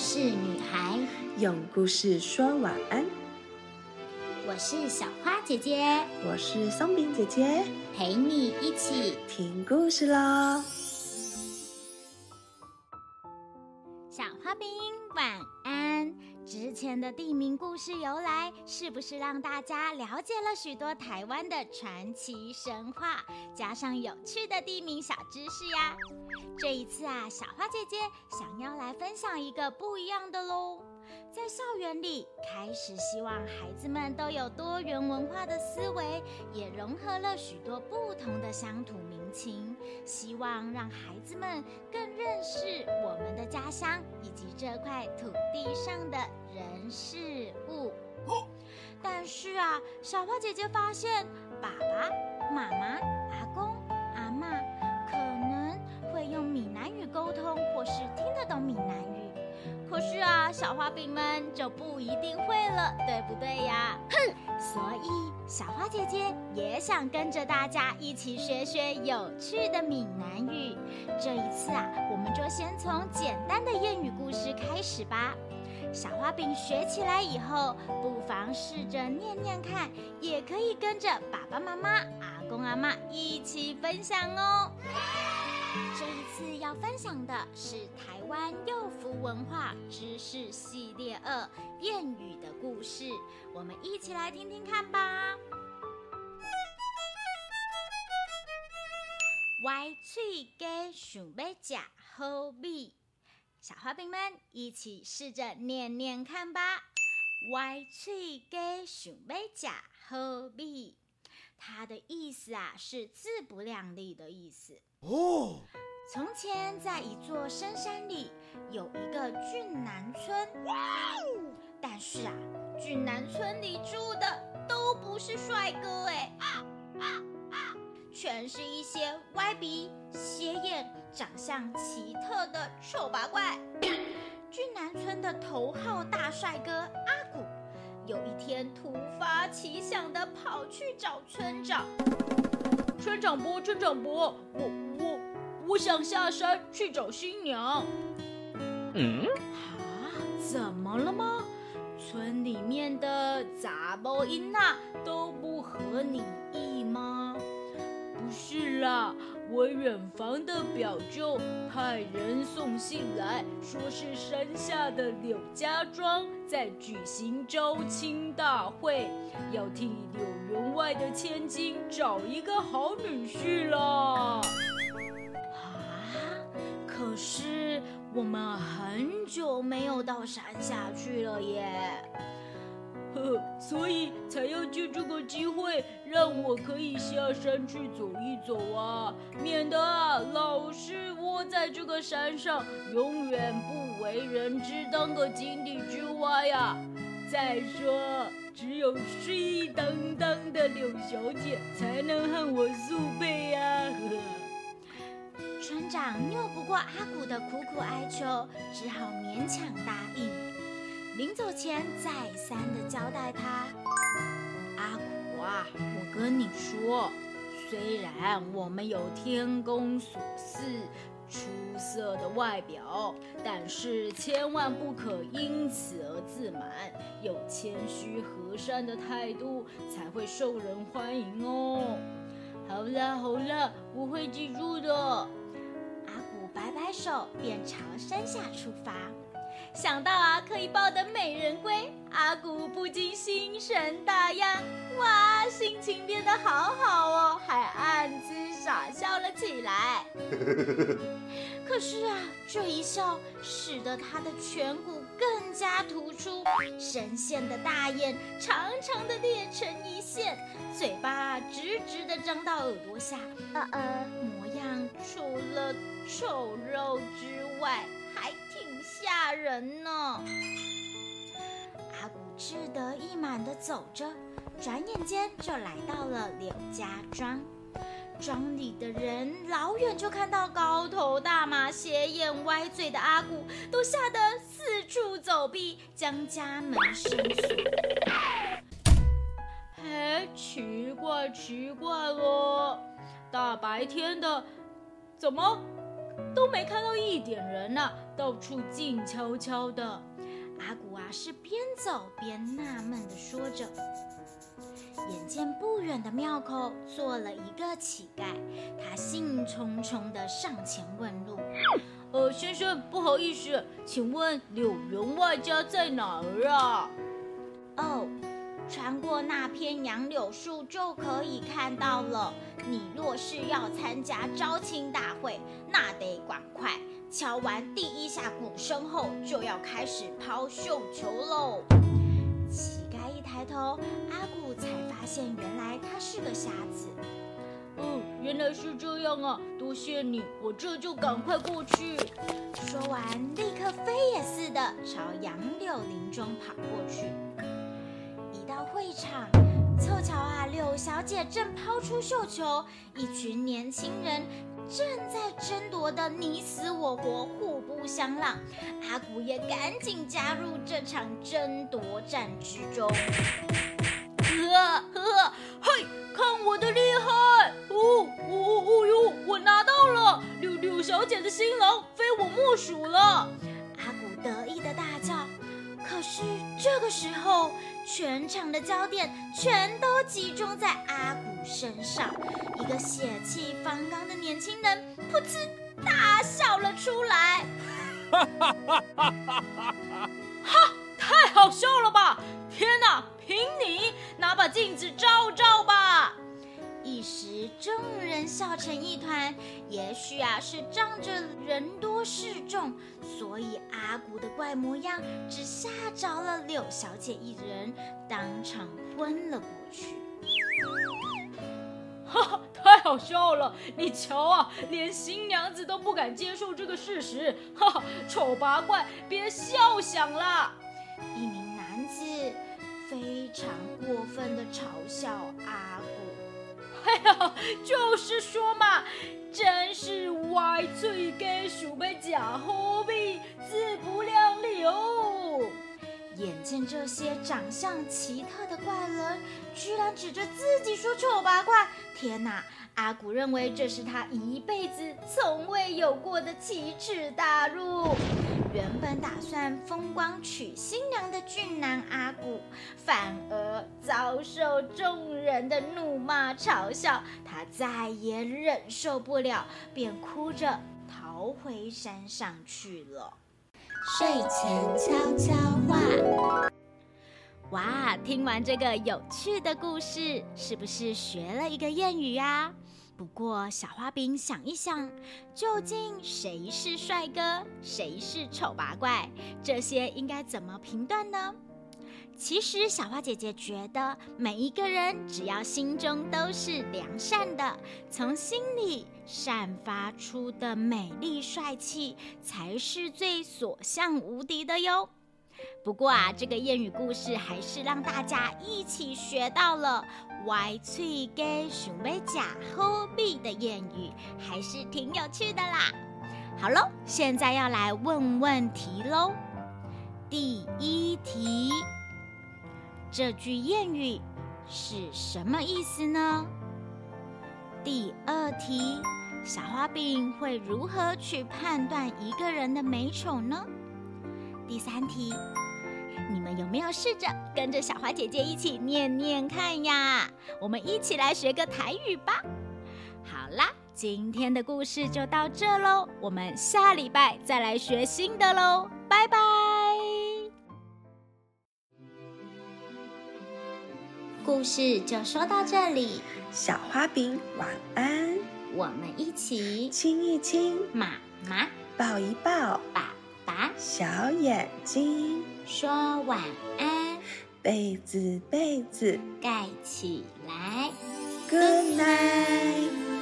事女孩，用故事说晚安。我是小花姐姐，我是松饼姐姐，陪你一起听故事喽。小花饼晚安。之前的地名故事由来，是不是让大家了解了许多台湾的传奇神话，加上有趣的地名小知识呀？这一次啊，小花姐姐想要来分享一个不一样的喽。在校园里，开始希望孩子们都有多元文化的思维，也融合了许多不同的乡土民情，希望让孩子们更认识我们的家乡以及这块土地上的人事物。但是啊，小花姐姐发现，爸爸妈妈、用闽南语沟通，或是听得懂闽南语。可是啊，小花饼们就不一定会了，对不对呀？哼！所以小花姐姐也想跟着大家一起学学有趣的闽南语。这一次啊，我们就先从简单的谚语故事开始吧。小花饼学起来以后，不妨试着念念看，也可以跟着爸爸妈妈、阿公阿妈一起分享哦。这一次要分享的是台湾幼福文化知识系列二谚语的故事，我们一起来听听看吧。歪嘴鸡想要吃好米，小花饼们一起试着念念看吧。歪嘴鸡想要吃好米，它的意思啊是自不量力的意思。哦，从前在一座深山里有一个俊男村，但是啊，俊男村里住的都不是帅哥哎，全是一些歪鼻、斜眼、长相奇特的丑八怪。俊男村的头号大帅哥阿古，有一天突发奇想的跑去找村长。村长伯，村长伯，我我我想下山去找新娘。嗯？啊？怎么了吗？村里面的杂包音娜都不合你意吗？不是啦，我远房的表舅派人送信来说是山下的柳家庄在举行招亲大会，要替柳员外的千金找一个好女婿啦。我们很久没有到山下去了耶。呵，所以才要借这个机会，让我可以下山去走一走啊，免得啊老是窝在这个山上，永远不为人知，当个井底之蛙呀。再说，只有水当当的柳小姐才能和我素配呀。呵村长拗不过阿古的苦苦哀求，只好勉强答应。临走前，再三的交代他：“阿古啊，我跟你说，虽然我们有天宫所赐出色的外表，但是千万不可因此而自满，有谦虚和善的态度才会受人欢迎哦。”好了好了，我会记住的。摆摆手，便朝山下出发。想到啊，可以抱得美人归，阿古不禁心神大漾，哇，心情变得好好哦，还暗自傻笑了起来。可是啊，这一笑使得他的颧骨更加突出，深陷的大眼长长的裂成一线，嘴巴直直的张到耳朵下，呃呃，模样除了丑陋之外。还挺吓人呢。阿古志得意满的走着，转眼间就来到了柳家庄。庄里的人老远就看到高头大马、斜眼歪嘴的阿古，都吓得四处走避，将家门深锁。嘿，奇怪奇怪了，大白天的，怎么？都没看到一点人呐，到处静悄悄的。阿古啊是边走边纳闷的说着。眼见不远的庙口坐了一个乞丐，他兴冲冲地上前问路：“呃，先生，不好意思，请问柳员外家在哪儿啊？”“哦，穿过那片杨柳树就可以看到了。你若是要参加招亲大会，那得赶快敲完第一下鼓声后，就要开始抛绣球喽。”乞丐一抬头，阿古才发现原来他是个瞎子。哦，原来是这样啊！多谢你，我这就赶快过去。说完，立刻飞也似的朝杨柳林中跑过去。会场，凑巧啊，柳小姐正抛出绣球，一群年轻人。正在争夺的你死我活，互不相让。阿古也赶紧加入这场争夺战之中。呵呵，嘿，看我的厉害！哦哦哦哟，我拿到了柳柳小姐的新郎，非我莫属了。阿古得意的大叫。可是这个时候，全场的焦点全都集中在阿古身上。一个血气方刚的年轻人噗嗤大笑了出来，哈！太好笑了吧！天哪，凭你拿把镜子照照！人笑成一团，也许啊是仗着人多势众，所以阿古的怪模样只吓着了柳小姐一人，当场昏了过去。哈哈，太好笑了！你瞧啊，连新娘子都不敢接受这个事实。哈哈，丑八怪，别笑响了！一名男子非常过分的嘲笑阿古。哎呀，就是说嘛，真是歪嘴给鼠辈假货币，自不量力哦！眼见这些长相奇特的怪人，居然指着自己说丑八怪，天哪！阿古认为这是他一辈子从未有过的奇耻大辱。原本打算风光娶新娘的俊男阿古，反而遭受众人的怒骂嘲笑，他再也忍受不了，便哭着逃回山上去了。睡前悄悄话，哇！听完这个有趣的故事，是不是学了一个谚语啊？不过，小花饼想一想，究竟谁是帅哥，谁是丑八怪？这些应该怎么评断呢？其实，小花姐姐觉得，每一个人只要心中都是良善的，从心里散发出的美丽帅气，才是最所向无敌的哟。不过啊，这个谚语故事还是让大家一起学到了“歪嘴给熊妹假货币”的谚语，还是挺有趣的啦。好喽，现在要来问问题喽。第一题，这句谚语是什么意思呢？第二题，小花饼会如何去判断一个人的美丑呢？第三题，你们有没有试着跟着小花姐姐一起念念看呀？我们一起来学个台语吧。好啦，今天的故事就到这喽，我们下礼拜再来学新的喽，拜拜。故事就说到这里，小花饼晚安，我们一起亲一亲，妈妈抱一抱，爸。小眼睛说晚安，被子被子。盖起来，Good night。